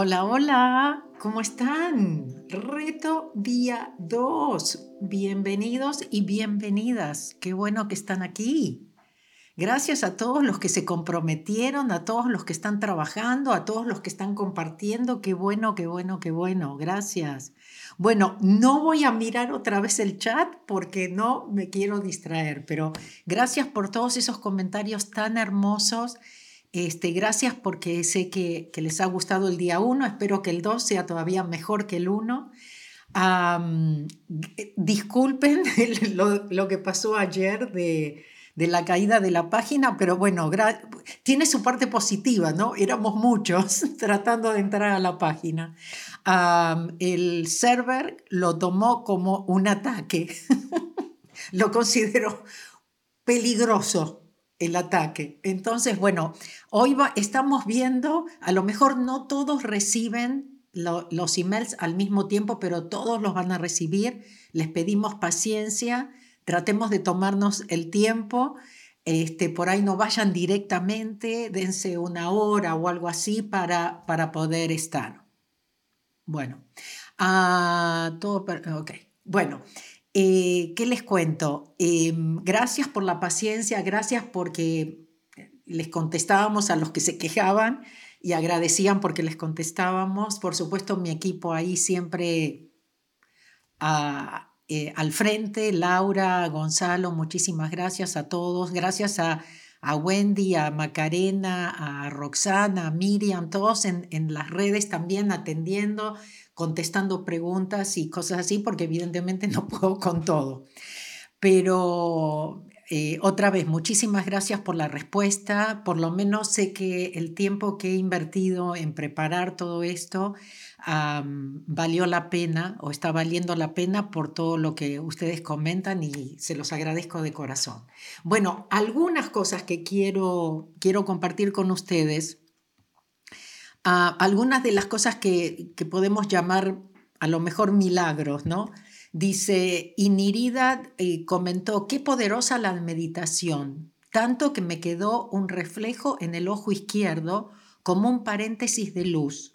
Hola, hola, ¿cómo están? Reto día 2. Bienvenidos y bienvenidas. Qué bueno que están aquí. Gracias a todos los que se comprometieron, a todos los que están trabajando, a todos los que están compartiendo. Qué bueno, qué bueno, qué bueno. Gracias. Bueno, no voy a mirar otra vez el chat porque no me quiero distraer, pero gracias por todos esos comentarios tan hermosos este, gracias porque sé que, les ha gustado el día 1, espero que el 2 sea todavía mejor que el 1. disculpen lo, que pasó ayer de, la caída de la página, pero bueno, tiene su parte positiva, ¿no? Éramos muchos tratando de entrar a la página. el server lo tomó como un ataque, lo consideró peligroso el ataque. Entonces, bueno, hoy estamos viendo, a lo mejor no todos reciben los emails al mismo tiempo, pero todos los van a recibir. Les pedimos paciencia, tratemos de tomarnos el tiempo. Este, por ahí no vayan directamente, dense una hora o algo así para, para poder estar. Bueno, ah, todo, ok. Bueno, ¿Qué les cuento? Em, gracias por la paciencia, gracias porque les contestábamos a los que se quejaban y agradecían porque les contestábamos. Por supuesto, mi equipo ahí siempre eh, al frente, Laura, Gonzalo, muchísimas gracias a todos. Gracias a, Wendy, a Macarena, a Roxana, a Miriam, todos en, en las redes también atendiendo contestando preguntas y cosas así, porque evidentemente no puedo con todo. Pero eh, otra vez, muchísimas gracias por la respuesta. Por lo menos sé que el tiempo que he invertido en preparar todo esto valió la pena o está valiendo la pena por todo lo que ustedes comentan y se los agradezco de corazón. Bueno, algunas cosas que quiero, quiero compartir con ustedes algunas de las cosas que, podemos llamar a lo mejor milagros, ¿no? Dice, Inirida eh, comentó, qué poderosa la meditación, tanto que me quedó un reflejo en el ojo izquierdo como un paréntesis de luz,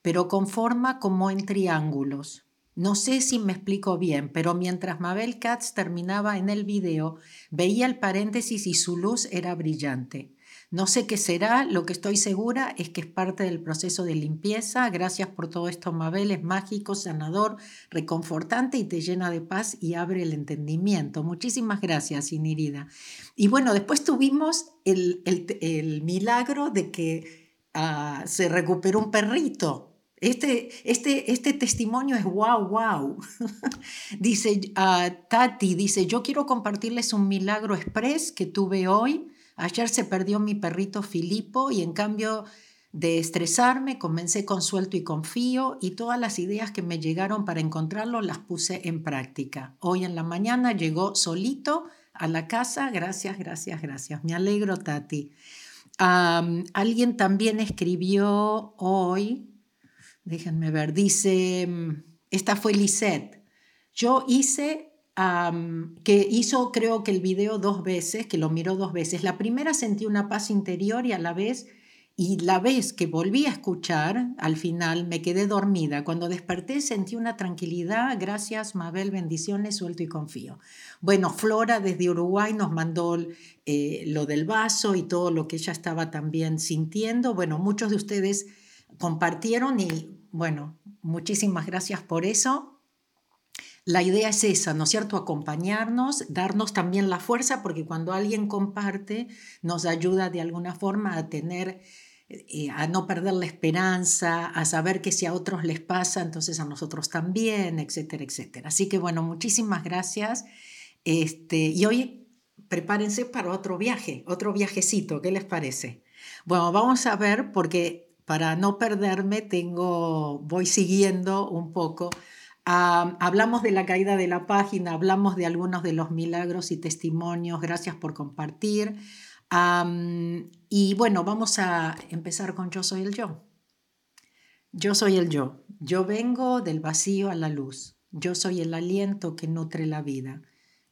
pero con forma como en triángulos. No sé si me explico bien, pero mientras Mabel Katz terminaba en el video, veía el paréntesis y su luz era brillante. No sé qué será, lo que estoy segura es que es parte del proceso de limpieza. Gracias por todo esto, Mabel. Es mágico, sanador, reconfortante y te llena de paz y abre el entendimiento. Muchísimas gracias, Inirida. Y bueno, después tuvimos el, milagro de que ah, se recuperó un perrito. Este, este, este testimonio es wow, wow. dice uh, Tati, dice, yo quiero compartirles un milagro express que tuve hoy Ayer se perdió mi perrito Filipo y en cambio de estresarme comencé con suelto y confío y todas las ideas que me llegaron para encontrarlo las puse en práctica. Hoy en la mañana llegó solito a la casa. Gracias, gracias, gracias. Me alegro, Tati. alguien también escribió hoy, déjenme ver, dice, esta fue Lisette. Yo hice que hizo creo que el video dos veces, que lo miró dos veces. La primera sentí una paz interior y a la vez, y la vez que volví a escuchar, al final me quedé dormida. Cuando desperté sentí una tranquilidad. Gracias, Mabel, bendiciones, suelto y confío. Bueno, Flora desde Uruguay nos mandó eh, lo del vaso y todo lo que ella estaba también sintiendo. Bueno, muchos de ustedes compartieron y bueno, muchísimas gracias por eso. La idea es esa, ¿no es cierto? Acompañarnos, darnos también la fuerza, porque cuando alguien comparte, nos ayuda de alguna forma a tener, eh, a no perder la esperanza, a saber que si a otros les pasa, entonces a nosotros también, etcétera, etcétera. Así que bueno, muchísimas gracias. Este, y hoy prepárense para otro viaje, otro viajecito, ¿qué les parece? Bueno, vamos a ver, porque para no perderme, tengo, voy siguiendo un poco hablamos de la caída de la página, hablamos de algunos de los milagros y testimonios. Gracias por compartir. y bueno, vamos a empezar con Yo soy el yo. Yo soy el yo. Yo vengo del vacío a la luz. Yo soy el aliento que nutre la vida.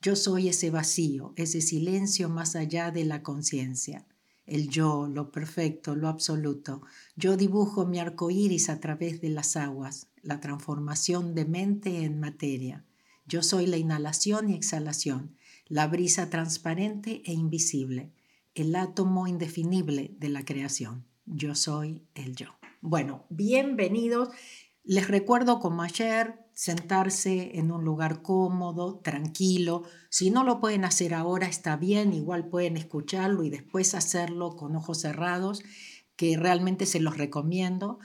Yo soy ese vacío, ese silencio más allá de la conciencia. el yo, lo perfecto, lo absoluto. Yo dibujo mi arco iris a través de las aguas, la transformación de mente en materia. Yo soy la inhalación y exhalación, la brisa transparente e invisible, el átomo indefinible de la creación. Yo soy el yo. Bueno, bienvenidos. Les recuerdo como ayer, sentarse en un lugar cómodo, tranquilo. Si no lo pueden hacer ahora, está bien, igual pueden escucharlo y después hacerlo con ojos cerrados, que realmente se los recomiendo.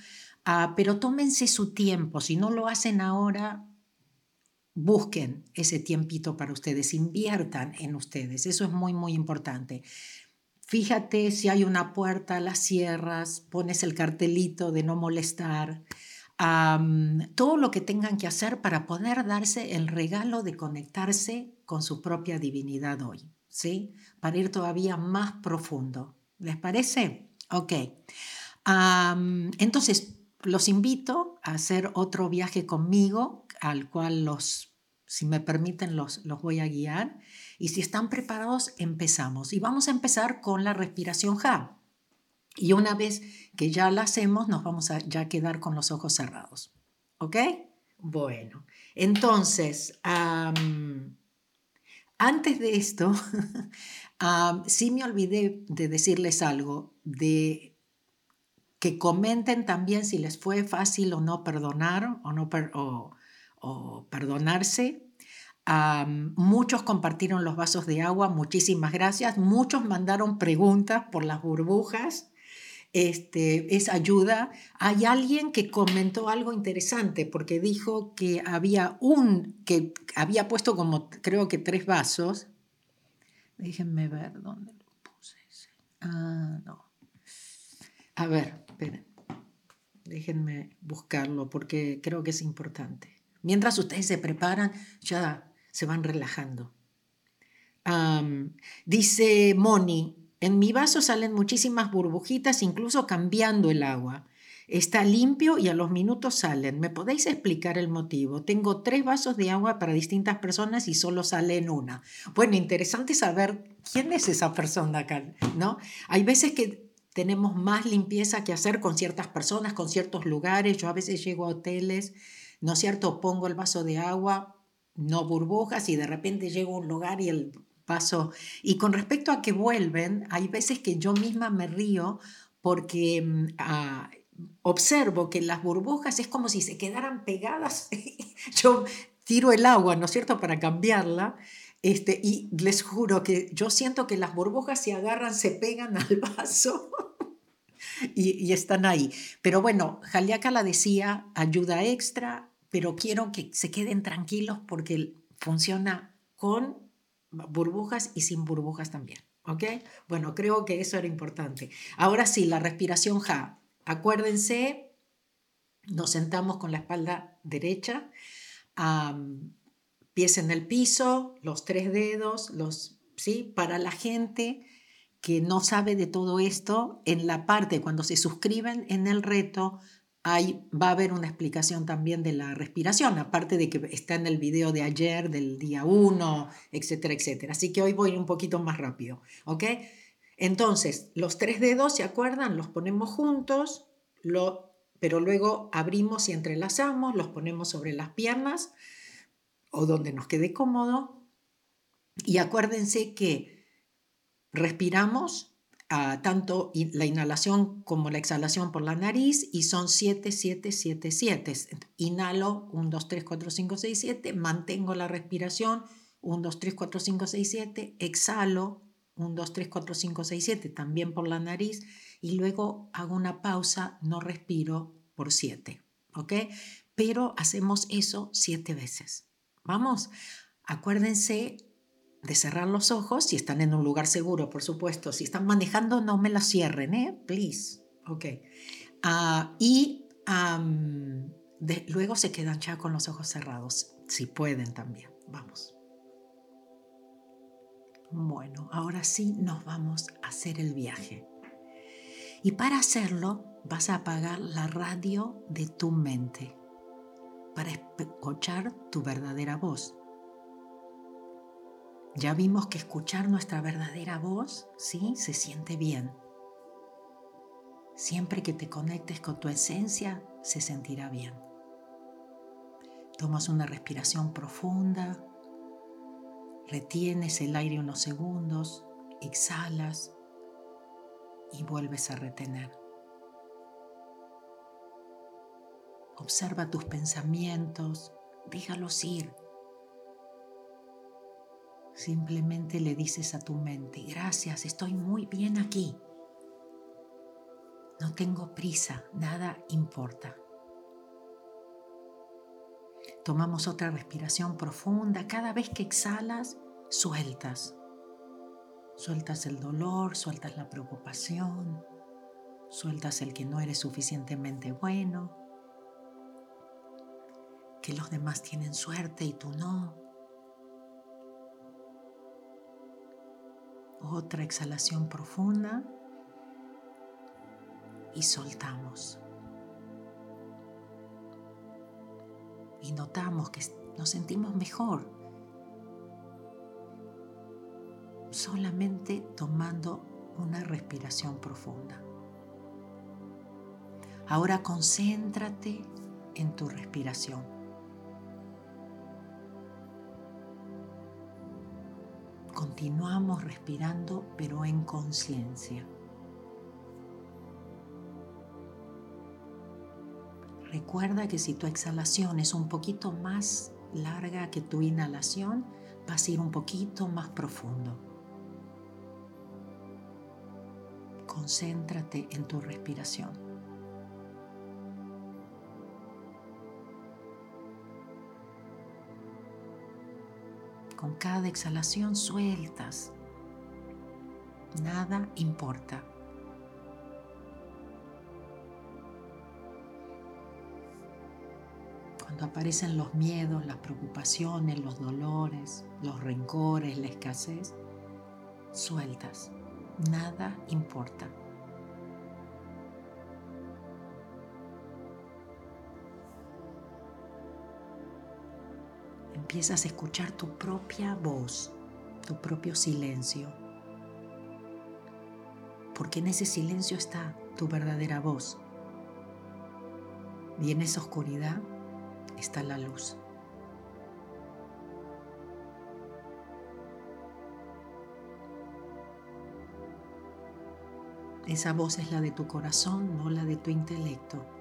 Ah, pero tómense su tiempo, si no lo hacen ahora, busquen ese tiempito para ustedes, inviertan en ustedes, eso es muy, muy importante. Fíjate si hay una puerta, la cierras, pones el cartelito de no molestar todo lo que tengan que hacer para poder darse el regalo de conectarse con su propia divinidad hoy, ¿sí? Para ir todavía más profundo. ¿Les parece? Ok. entonces, los invito a hacer otro viaje conmigo, al cual los, si me permiten, los, los voy a guiar. Y si están preparados, empezamos. Y vamos a empezar con la respiración Ja. Y una vez que ya la hacemos, nos vamos a ya quedar con los ojos cerrados. ¿Ok? Bueno, entonces, antes de esto, sí me olvidé de decirles algo, de que comenten también si les fue fácil o no perdonar o, no o, perdonarse. muchos compartieron los vasos de agua, muchísimas gracias. Muchos mandaron preguntas por las burbujas este, es ayuda. Hay alguien que comentó algo interesante porque dijo que había un, que había puesto como creo que tres vasos. Déjenme ver dónde lo puse. Ah, no. A ver, esperen. Déjenme buscarlo porque creo que es importante. Mientras ustedes se preparan, ya se van relajando. dice Moni, en mi vaso salen muchísimas burbujitas, incluso cambiando el agua. Está limpio y a los minutos salen. ¿Me podéis explicar el motivo? Tengo tres vasos de agua para distintas personas y solo sale en una. Bueno, interesante saber quién es esa persona acá, ¿no? Hay veces que tenemos más limpieza que hacer con ciertas personas, con ciertos lugares. Yo a veces llego a hoteles, ¿no es cierto? Pongo el vaso de agua, no burbujas y de repente llego a un lugar y el pasó. Y con respecto a que vuelven, hay veces que yo misma me río porque mm, ah, observo que las burbujas es como si se quedaran pegadas. yo tiro el agua, ¿no es cierto?, para cambiarla. Este, y les juro que yo siento que las burbujas se agarran, se pegan al vaso y, están ahí. Pero bueno, Jaliaca la decía, ayuda extra, pero quiero que se queden tranquilos porque funciona con burbujas y sin burbujas también. ¿Ok? Bueno, creo que eso era importante. Ahora sí, la respiración Ja. Acuérdense, nos sentamos con la espalda derecha, pies en el piso, los tres dedos, los, ¿sí? Para la gente que no sabe de todo esto, en la parte cuando se suscriben en el reto, va a haber una explicación también de la respiración, aparte de que está en el video de ayer, del día 1, etcétera, etcétera. Así que hoy voy un poquito más rápido, ¿ok? Entonces, los tres dedos, ¿se acuerdan? Los ponemos juntos, lo, pero luego abrimos y entrelazamos, los ponemos sobre las piernas o donde nos quede cómodo. Y acuérdense que respiramos tanto la inhalación como la exhalación por la nariz y son 7, 7, 7, 7. Inhalo 1, 2, 3, 4, 5, 6, 7, mantengo la respiración 1, 2, 3, 4, 5, 6, 7, exhalo 1, 2, 3, 4, 5, 6, 7, también por la nariz y luego hago una pausa, no respiro por 7, ¿ok? Pero hacemos eso 7 veces. Vamos, acuérdense de cerrar los ojos, si están en un lugar seguro, por supuesto. Si están manejando, no me la cierren, ¿eh? Please. Ok. Uh, y luego se quedan ya con los ojos cerrados, si pueden también. Vamos. Bueno, ahora sí nos vamos a hacer el viaje. Y para hacerlo vas a apagar la radio de tu mente para escuchar tu verdadera voz. Ya vimos que escuchar nuestra verdadera voz, ¿sí? Se siente bien, Siempre que te conectes con tu esencia, se sentirá bien. Tomas una respiración profunda, retienes el aire unos segundos, exhalas y vuelves a retener. Observa tus pensamientos, déjalos ir. Simplemente le dices a tu mente, gracias, estoy muy bien aquí. No tengo prisa, nada importa. Tomamos otra respiración profunda. Cada vez que exhalas, sueltas. Sueltas el dolor, sueltas la preocupación, sueltas el que no eres suficientemente bueno, que los demás tienen suerte y tú no. Otra exhalación profunda y soltamos. Y notamos que nos sentimos mejor solamente tomando una respiración profunda. Ahora concéntrate en tu respiración. Continuamos respirando pero en conciencia. Recuerda que si tu exhalación es un poquito más larga que tu inhalación, vas a ir un poquito más profundo. Concéntrate en tu respiración. Con cada exhalación sueltas. Nada importa. Cuando aparecen los miedos, las preocupaciones, los dolores, los rencores, la escasez, sueltas. Nada importa. Empiezas a escuchar tu propia voz, tu propio silencio. Porque en ese silencio está tu verdadera voz. Y en esa oscuridad está la luz. Esa voz es la de tu corazón, no la de tu intelecto.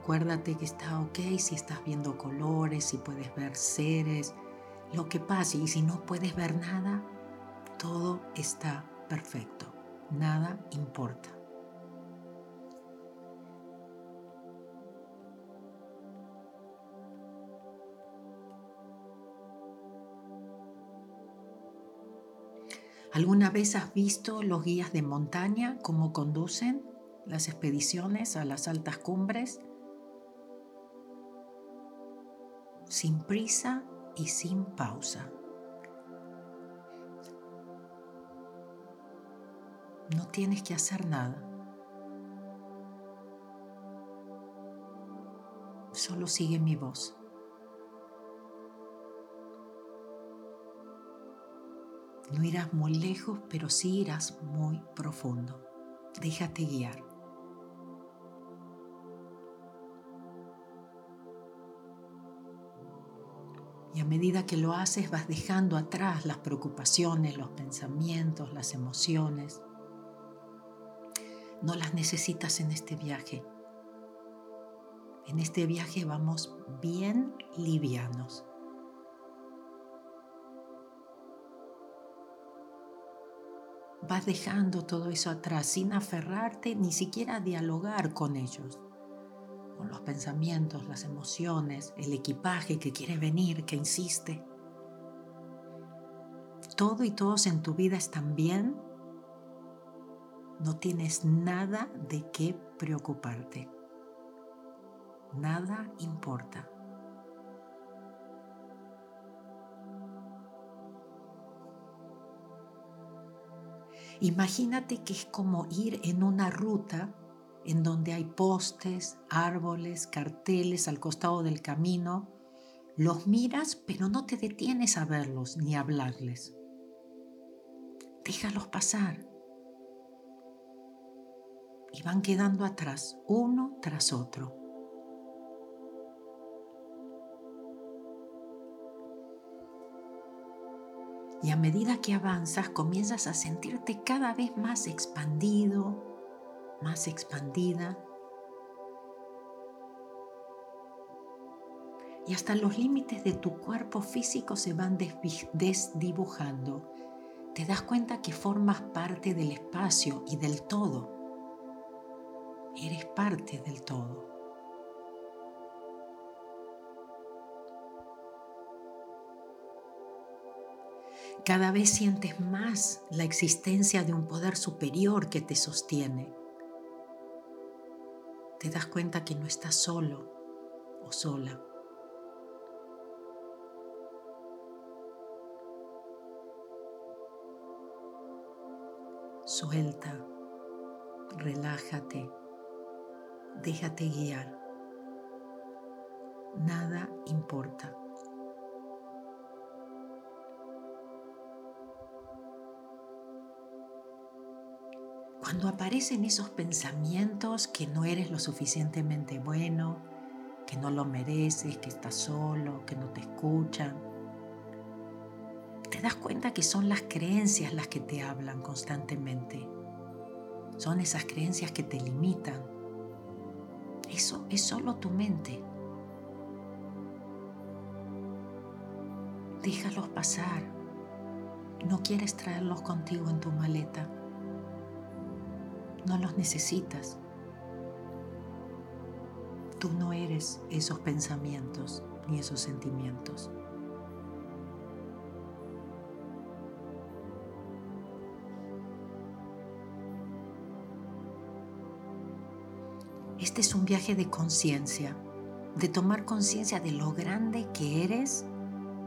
Acuérdate que está ok si estás viendo colores, si puedes ver seres, lo que pase. Y si no puedes ver nada, todo está perfecto. Nada importa. ¿Alguna vez has visto los guías de montaña cómo conducen las expediciones a las altas cumbres? Sin prisa y sin pausa. No tienes que hacer nada. Solo sigue mi voz. No irás muy lejos, pero sí irás muy profundo. Déjate guiar. Y a medida que lo haces vas dejando atrás las preocupaciones, los pensamientos, las emociones. No las necesitas en este viaje. En este viaje vamos bien livianos. vas dejando todo eso atrás sin aferrarte ni siquiera a dialogar con ellos, con los pensamientos, las emociones, el equipaje que quiere venir, que insiste. Todo y todos en tu vida están bien. No tienes nada de qué preocuparte. Nada importa. Imagínate que es como ir en una ruta en donde hay postes, árboles, carteles al costado del camino. Los miras, pero no te detienes a verlos ni a hablarles. Déjalos pasar. y van quedando atrás, uno tras otro. Y a medida que avanzas comienzas a sentirte cada vez más expandido, más expandida. Y hasta los límites de tu cuerpo físico se van desdibujando. Te das cuenta que formas parte del espacio y del todo. Eres parte del todo. Cada vez sientes más la existencia de un poder superior que te sostiene. Te das cuenta que no estás solo o sola. Suelta, relájate, déjate guiar. Nada importa. Cuando aparecen esos pensamientos que no eres lo suficientemente bueno, que no lo mereces, que estás solo, que no te escuchan, te das cuenta que son las creencias las que te hablan constantemente. Son esas creencias que te limitan. Eso es solo tu mente. Déjalos pasar. No quieres traerlos contigo en tu maleta. No los necesitas. Tú no eres esos pensamientos ni esos sentimientos. Este es un viaje de conciencia, de tomar conciencia de lo grande que eres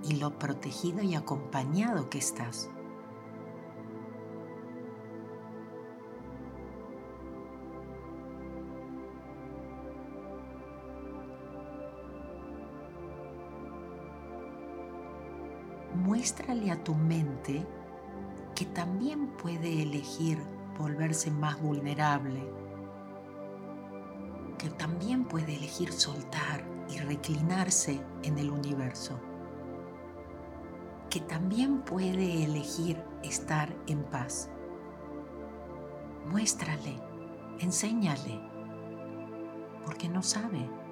y lo protegido y acompañado que estás. Muéstrale a tu mente que también puede elegir volverse más vulnerable, que también puede elegir soltar y reclinarse en el universo, que también puede elegir estar en paz. Muéstrale, enséñale, porque no sabe.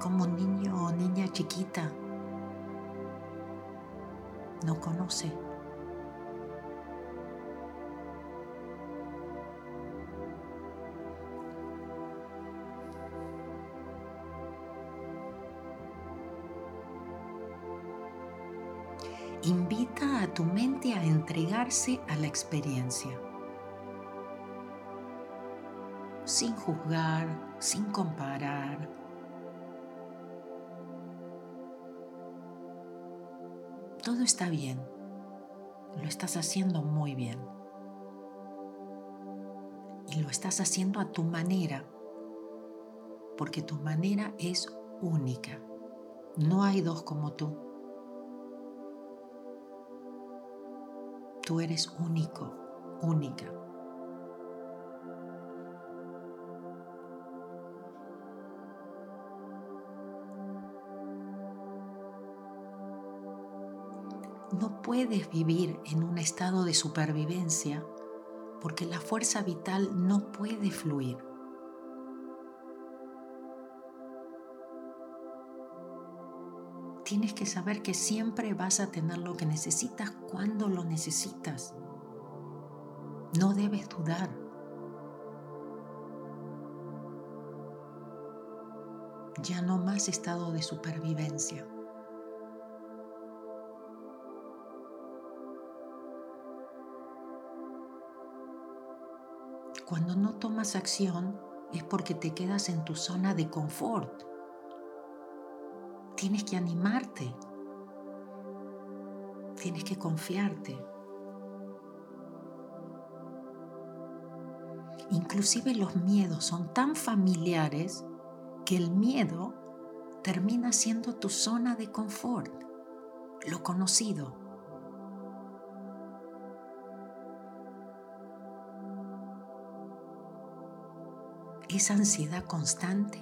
Como un niño o niña chiquita. No conoce. Invita a tu mente a entregarse a la experiencia, sin juzgar, sin comparar, todo está bien. Lo estás haciendo muy bien. Y lo estás haciendo a tu manera, porque tu manera es única. No hay dos como tú. Tú eres único, única. No puedes vivir en un estado de supervivencia porque la fuerza vital no puede fluir. Tienes que saber que siempre vas a tener lo que necesitas cuando lo necesitas. No debes dudar. Ya no más estado de supervivencia. Cuando no tomas acción es porque te quedas en tu zona de confort. Tienes que animarte. Tienes que confiarte. Inclusive los miedos son tan familiares que el miedo termina siendo tu zona de confort, lo conocido. Esa ansiedad constante,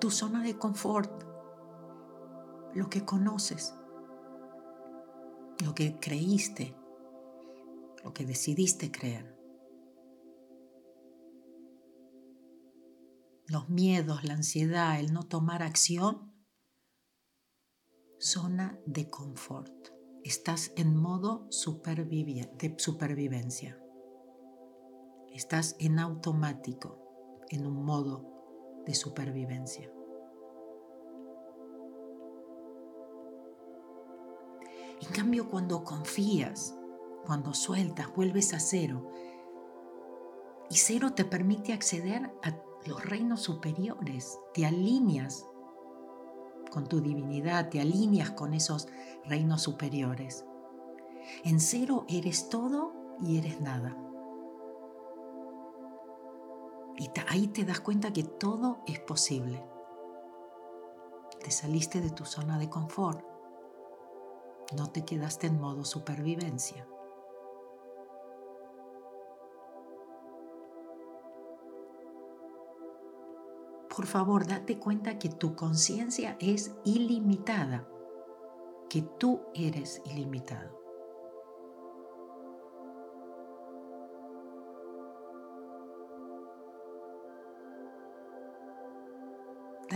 tu zona de confort, lo que conoces, lo que creíste, lo que decidiste creer. Los miedos, la ansiedad, el no tomar acción, zona de confort. Estás en modo de supervivencia. Estás en automático, en un modo de supervivencia. En cambio, cuando confías, cuando sueltas, vuelves a cero. Y cero te permite acceder a los reinos superiores, te alineas con tu divinidad, te alineas con esos reinos superiores. En cero eres todo y eres nada. Y ahí te das cuenta que todo es posible. Te saliste de tu zona de confort. No te quedaste en modo supervivencia. Por favor, date cuenta que tu conciencia es ilimitada, que tú eres ilimitado.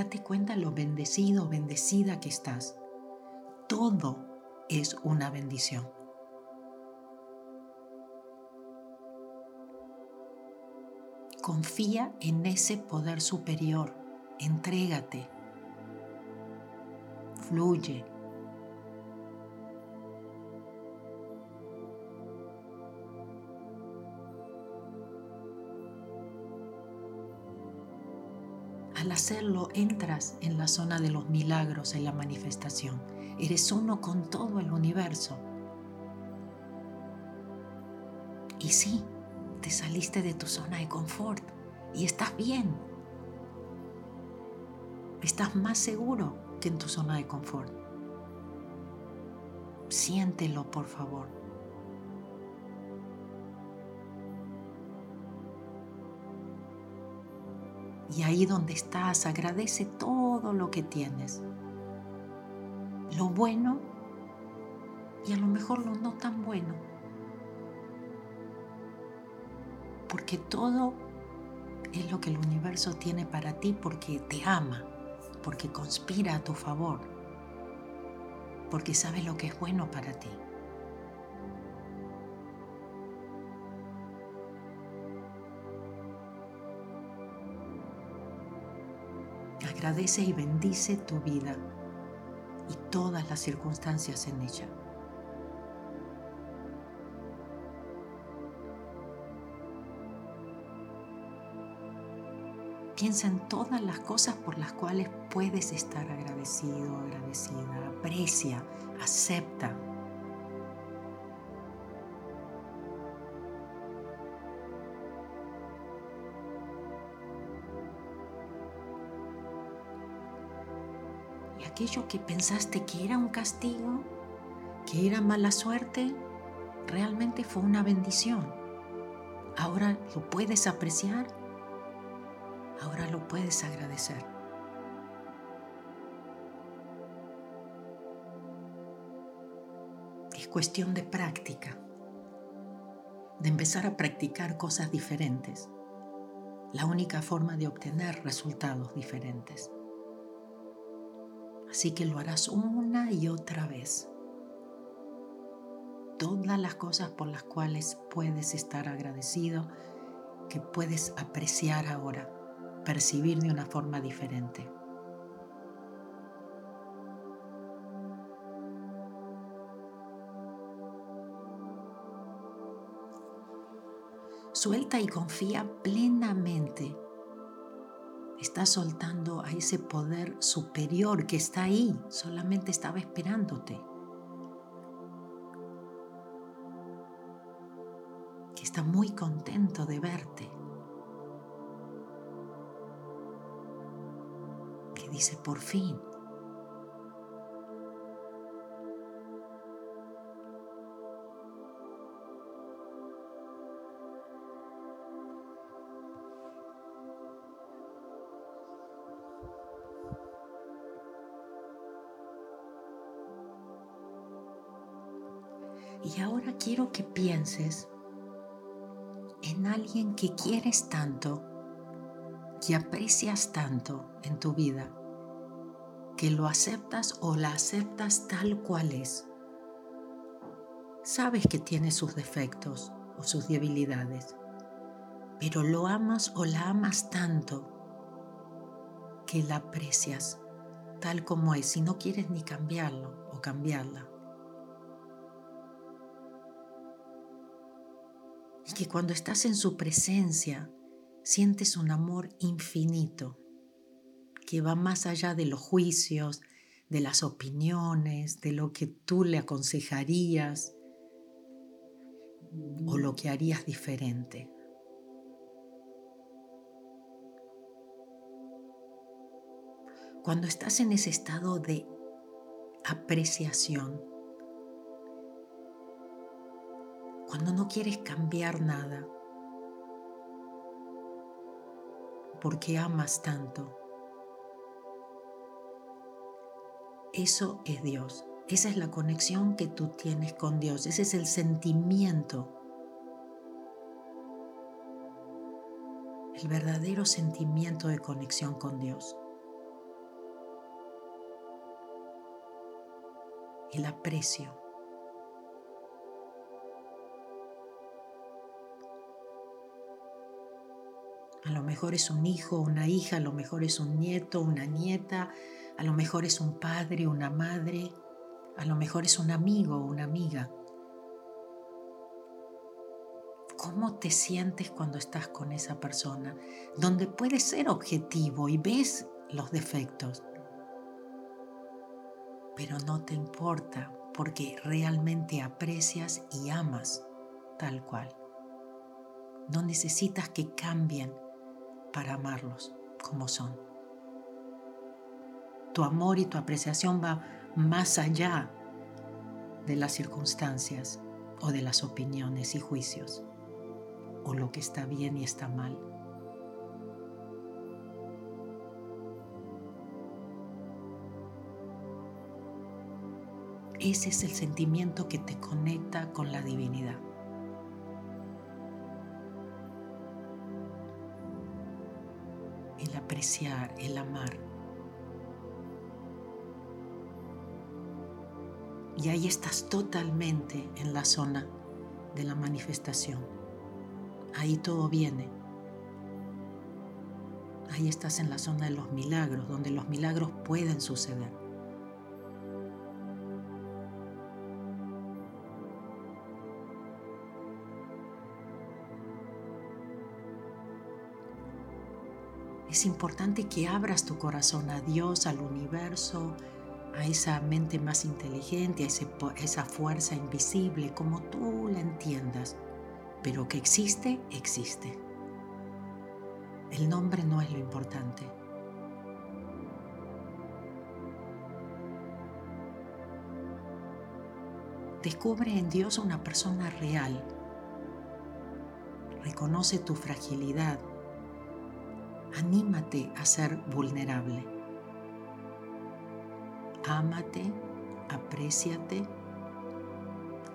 Date cuenta lo bendecido, bendecida que estás. Todo es una bendición. Confía en ese poder superior, entrégate, fluye. Al hacerlo entras en la zona de los milagros en la manifestación. Eres uno con todo el universo. Y sí, te saliste de tu zona de confort y estás bien. Estás más seguro que en tu zona de confort. Siéntelo, por favor. Y ahí donde estás, agradece todo lo que tienes lo bueno y a lo mejor lo no tan bueno. Porque todo es lo que el universo tiene para ti porque te ama, porque conspira a tu favor, porque sabe lo que es bueno para ti. Agradece y bendice tu vida y todas las circunstancias en ella. Piensa en todas las cosas por las cuales puedes estar agradecido, agradecida. Aprecia, acepta. Aquello que pensaste que era un castigo, que era mala suerte, realmente fue una bendición. Ahora lo puedes apreciar, ahora lo puedes agradecer. Es cuestión de práctica, de empezar a practicar cosas diferentes. La única forma de obtener resultados diferentes. Así que lo harás una y otra vez. Todas las cosas por las cuales puedes estar agradecido, que puedes apreciar ahora, percibir de una forma diferente. Suelta y confía plenamente Estás soltando a ese poder superior que está ahí, solamente estaba esperándote. Que está muy contento de verte. Que dice, por fin, Y ahora quiero que pienses en alguien que quieres tanto, que aprecias tanto en tu vida, que lo aceptas o la aceptas tal cual es. Sabes que tiene sus defectos o sus debilidades, pero lo amas o la amas tanto que la aprecias tal como es y no quieres ni cambiarlo o cambiarla. Que cuando estás en su presencia sientes un amor infinito que va más allá de los juicios, de las opiniones, de lo que tú le aconsejarías o lo que harías diferente. Cuando estás en ese estado de apreciación, cuando no quieres cambiar nada, porque amas tanto, eso es Dios. Esa es la conexión que tú tienes con Dios. Ese es el sentimiento. El verdadero sentimiento de conexión con Dios. el aprecio. A lo mejor es un hijo, una hija, a lo mejor es un nieto, una nieta, a lo mejor es un padre, una madre, a lo mejor es un amigo o una amiga. ¿Cómo te sientes cuando estás con esa persona? Donde puedes ser objetivo y ves los defectos, pero no te importa porque realmente aprecias y amas tal cual. No necesitas que cambien para amarlos como son. Tu amor y tu apreciación va más allá de las circunstancias o de las opiniones y juicios o lo que está bien y está mal. Ese es el sentimiento que te conecta con la divinidad. El amar. Y ahí estás totalmente en la zona de la manifestación. Ahí todo viene. Ahí estás en la zona de los milagros, donde los milagros pueden suceder. Es importante que abras tu corazón a Dios, al universo, a esa mente más inteligente, a, esa fuerza invisible, como tú la entiendas, pero que existe, existe. El nombre no es lo importante. Descubre en Dios una persona real. Reconoce tu fragilidad, anímate a ser vulnerable. Ámate, apréciate,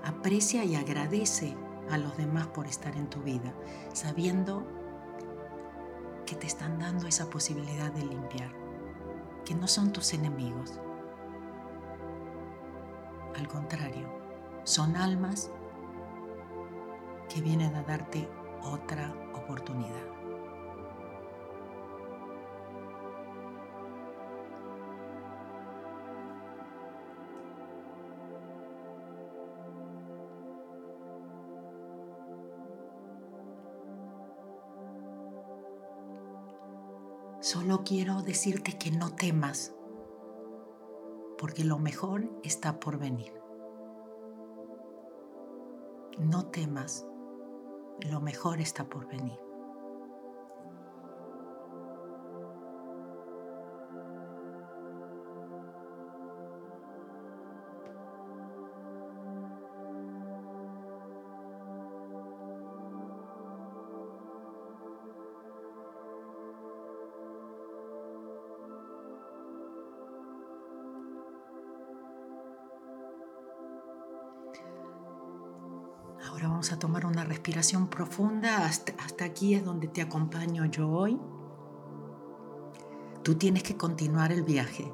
aprecia y agradece a los demás por estar en tu vida, sabiendo que te están dando esa posibilidad de limpiar, que no son tus enemigos. Al contrario, son almas que vienen a darte otra oportunidad. Solo quiero decirte que no temas, porque lo mejor está por venir. No temas, lo mejor está por venir. Respiración profunda. Hasta, hasta, aquí es donde te acompaño yo hoy. Tú tienes que continuar el viaje.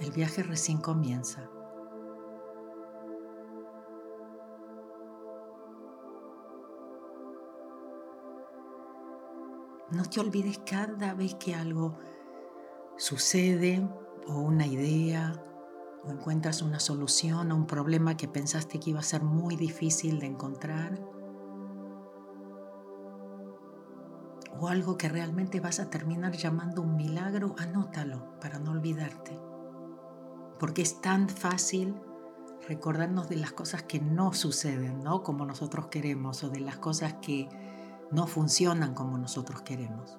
El viaje recién comienza. No te olvides cada vez que algo sucede o una idea o encuentras una solución a un problema que pensaste que iba a ser muy difícil de encontrar o algo que realmente vas a terminar llamando un milagro, anótalo para no olvidarte. Porque es tan fácil recordarnos de las cosas que no suceden, ¿no? Como nosotros queremos o de las cosas que no funcionan como nosotros queremos.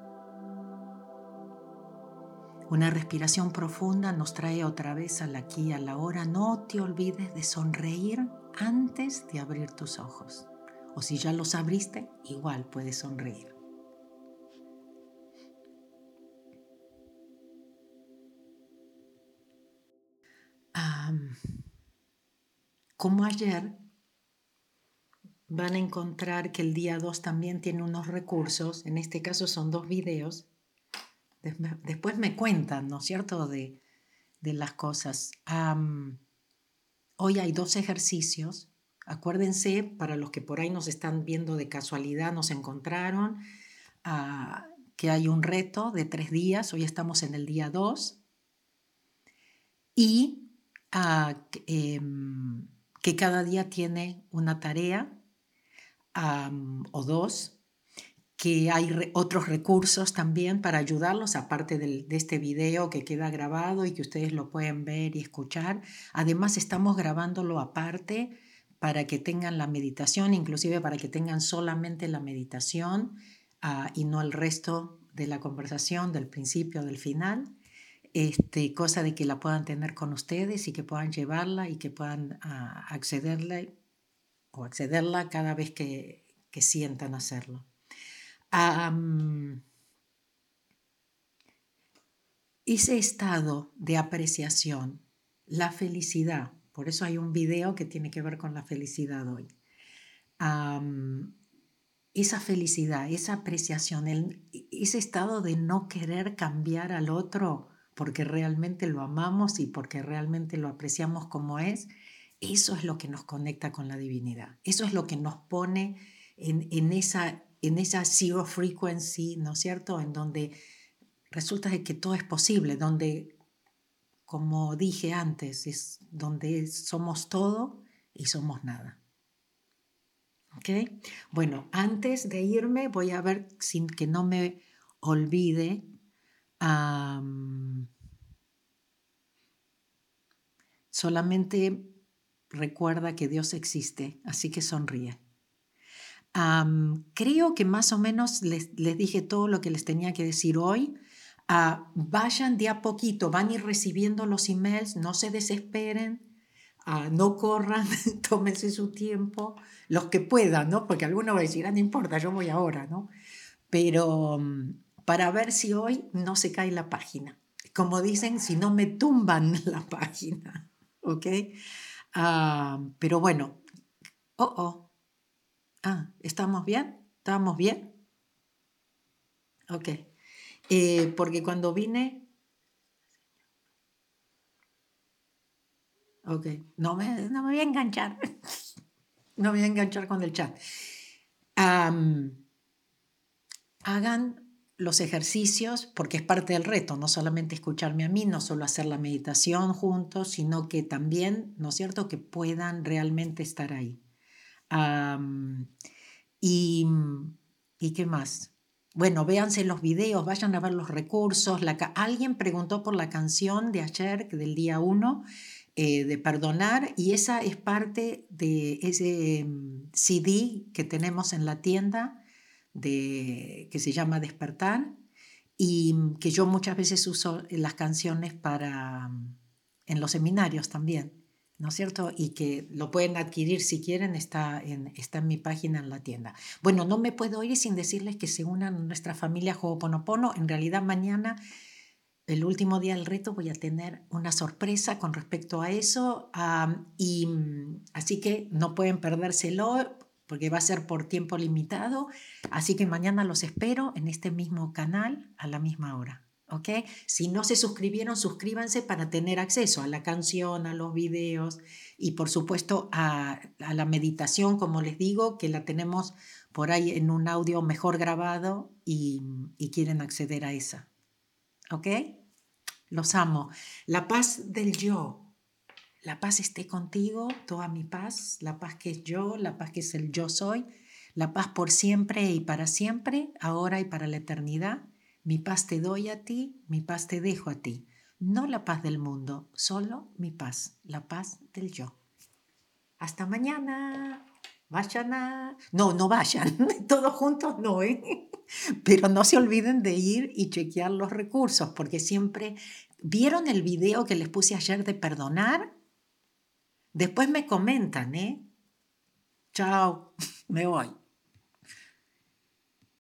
Una respiración profunda nos trae otra vez al aquí y a la hora. No te olvides de sonreír antes de abrir tus ojos. O si ya los abriste, igual puedes sonreír. como ayer, van a encontrar que el día 2 también tiene unos recursos, en este caso son dos videos. Después me cuentan, ¿no es cierto?, de, las cosas. hoy hay dos ejercicios. Acuérdense, para los que por ahí nos están viendo de casualidad, nos encontraron, ah, que hay un reto de tres días. Hoy estamos en el día 2. Y ah, em, que cada día tiene una tarea o dos, que hay otros recursos también para ayudarlos, aparte de este video que queda grabado y que ustedes lo pueden ver y escuchar. Además, estamos grabándolo aparte para que tengan la meditación, inclusive para que tengan solamente la meditación ah, y no el resto de la conversación, del principio, del final. Este, cosa de que la puedan tener con ustedes y que puedan llevarla y que puedan uh, accederle o accederla cada vez que, sientan hacerlo. Ese estado de apreciación, la felicidad, por eso hay un video que tiene que ver con la felicidad hoy. esa felicidad, esa apreciación, ese estado de no querer cambiar al otro porque realmente lo amamos y porque realmente lo apreciamos como es, eso es lo que nos conecta con la divinidad. Eso es lo que nos pone en, esa, en esa zero frequency, ¿no es cierto? En donde resulta de que todo es posible, donde, como dije antes, es donde somos todo y somos nada. ¿Ok? Bueno, antes de irme voy a ver sin que no me olvide. solamente recuerda que Dios existe, así que sonríe. Creo que más o menos les, dije todo lo que les tenía que decir hoy. Ah, vayan de a poquito, van a ir recibiendo los emails, no se desesperen, ah, no corran, tómense su tiempo, los que puedan, ¿no? Porque alguno va a decir, ah, no importa, yo voy ahora, ¿no? Pero mm, para ver si hoy no se cae la página. Como dicen, si no me tumban la página, ¿ok? Ah, pero bueno, oh, oh. Ah, ¿estamos bien? ¿Estamos bien? Ok. Eh, porque cuando vine... Ok, no me, no me voy a enganchar. no me voy a enganchar con el chat. hagan los ejercicios, porque es parte del reto, no solamente escucharme a mí, no solo hacer la meditación juntos, sino que también, ¿no es cierto?, que puedan realmente estar ahí. Y, y, qué más? Bueno, véanse los videos, vayan a ver los recursos. La, alguien preguntó por la canción de ayer, del día 1, eh, de perdonar, y esa es parte de ese mm, CD que tenemos en la tienda de, que se llama Despertar y que yo muchas veces uso las canciones para, en los seminarios también, ¿no es cierto? Y que lo pueden adquirir si quieren, está en, está en mi página en la tienda. Bueno, no me puedo ir sin decirles que se unan a nuestra familia Ho'oponopono. En realidad mañana el último día del reto voy a tener una sorpresa con respecto a eso y mm, así que no pueden perdérselo porque va a ser por tiempo limitado. Así que mañana los espero en este mismo canal a la misma hora. ¿Ok? Si no se suscribieron, suscríbanse para tener acceso a la canción, a los videos y por supuesto a, la meditación, como les digo, que la tenemos por ahí en un audio mejor grabado y, quieren acceder a esa. ¿Ok? Los amo. La paz del yo. La paz esté contigo, toda mi paz, la paz que es yo, la paz que es el yo soy, la paz por siempre y para siempre, ahora y para la eternidad mi paz te doy a ti, mi paz te dejo a ti. No la paz del mundo, solo mi paz, la paz del yo. Hasta mañana. Vayan a... No, no vayan, todos juntos no, ¿eh? Pero no se olviden de ir y chequear los recursos, porque siempre... ¿Vieron el video que les puse ayer de perdonar? Después me comentan, ¿eh? Chao, me voy.